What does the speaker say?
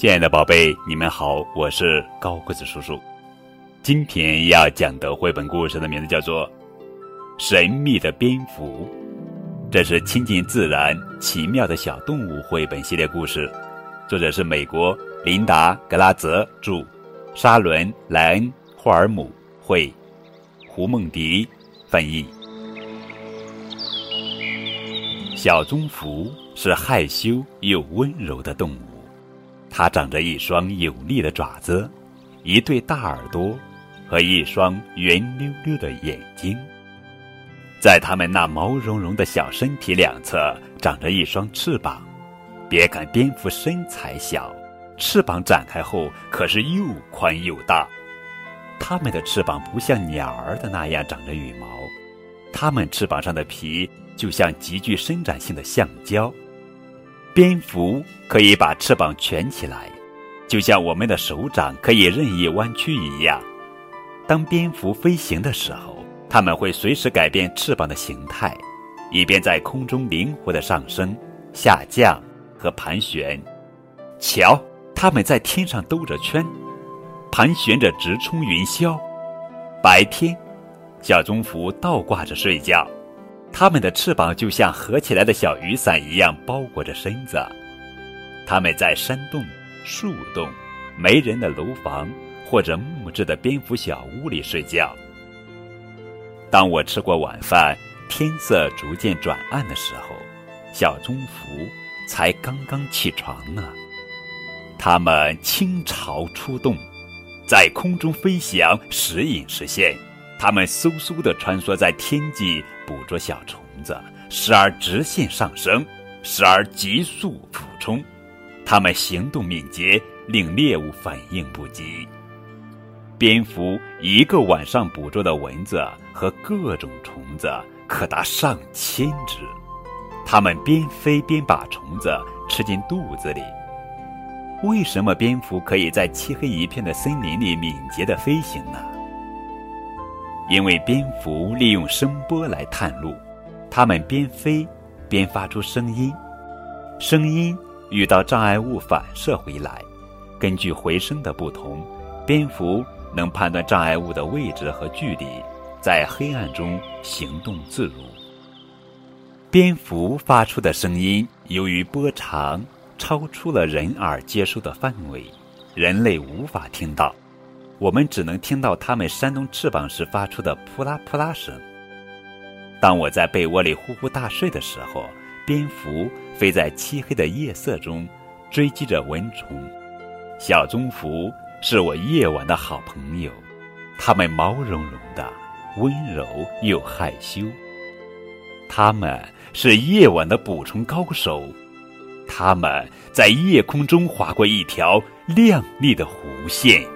亲爱的宝贝，你们好，我是高个子叔叔。今天要讲的绘本故事的名字叫做《神秘的蝙蝠》，这是亲近自然、奇妙的小动物绘本系列故事，作者是美国琳达·格拉泽著，沙伦·莱恩·霍尔姆绘，胡梦迪翻译。小棕蝠是害羞又温柔的动物。它长着一双有力的爪子，一对大耳朵和一双圆溜溜的眼睛。在它们那毛茸茸的小身体两侧长着一双翅膀。别看蝙蝠身材小，翅膀展开后可是又宽又大。它们的翅膀不像鸟儿的那样长着羽毛，它们翅膀上的皮就像极具伸展性的橡胶。蝙蝠可以把翅膀蜷起来，就像我们的手掌可以任意弯曲一样。当蝙蝠飞行的时候，它们会随时改变翅膀的形态，以便在空中灵活的上升、下降和盘旋。瞧，它们在天上兜着圈，盘旋着直冲云霄。白天，小棕蝠倒挂着睡觉。它们的翅膀就像合起来的小雨伞一样包裹着身子。它们在山洞、树洞、没人的楼房或者木质的蝙蝠小屋里睡觉。当我吃过晚饭，天色逐渐转暗的时候，小棕蝠才刚刚起床呢。它们倾巢出动，在空中飞翔，时隐时现。它们嗖嗖地穿梭在天际，捕捉小虫子，时而直线上升，时而急速俯冲。它们行动敏捷，令猎物反应不及。蝙蝠一个晚上捕捉的蚊子和各种虫子可达上千只，它们边飞边把虫子吃进肚子里。为什么蝙蝠可以在漆黑一片的森林里敏捷地飞行呢？因为蝙蝠利用声波来探路，它们边飞边发出声音，声音遇到障碍物反射回来，根据回声的不同，蝙蝠能判断障碍物的位置和距离，在黑暗中行动自如。蝙蝠发出的声音由于波长超出了人耳接收的范围，人类无法听到。我们只能听到它们扇动翅膀时发出的扑啦扑啦声。当我在被窝里呼呼大睡的时候，蝙蝠飞在漆黑的夜色中，追击着蚊虫。小棕蝠是我夜晚的好朋友，它们毛茸茸的，温柔又害羞。它们是夜晚的捕虫高手，它们在夜空中划过一条亮丽的弧线。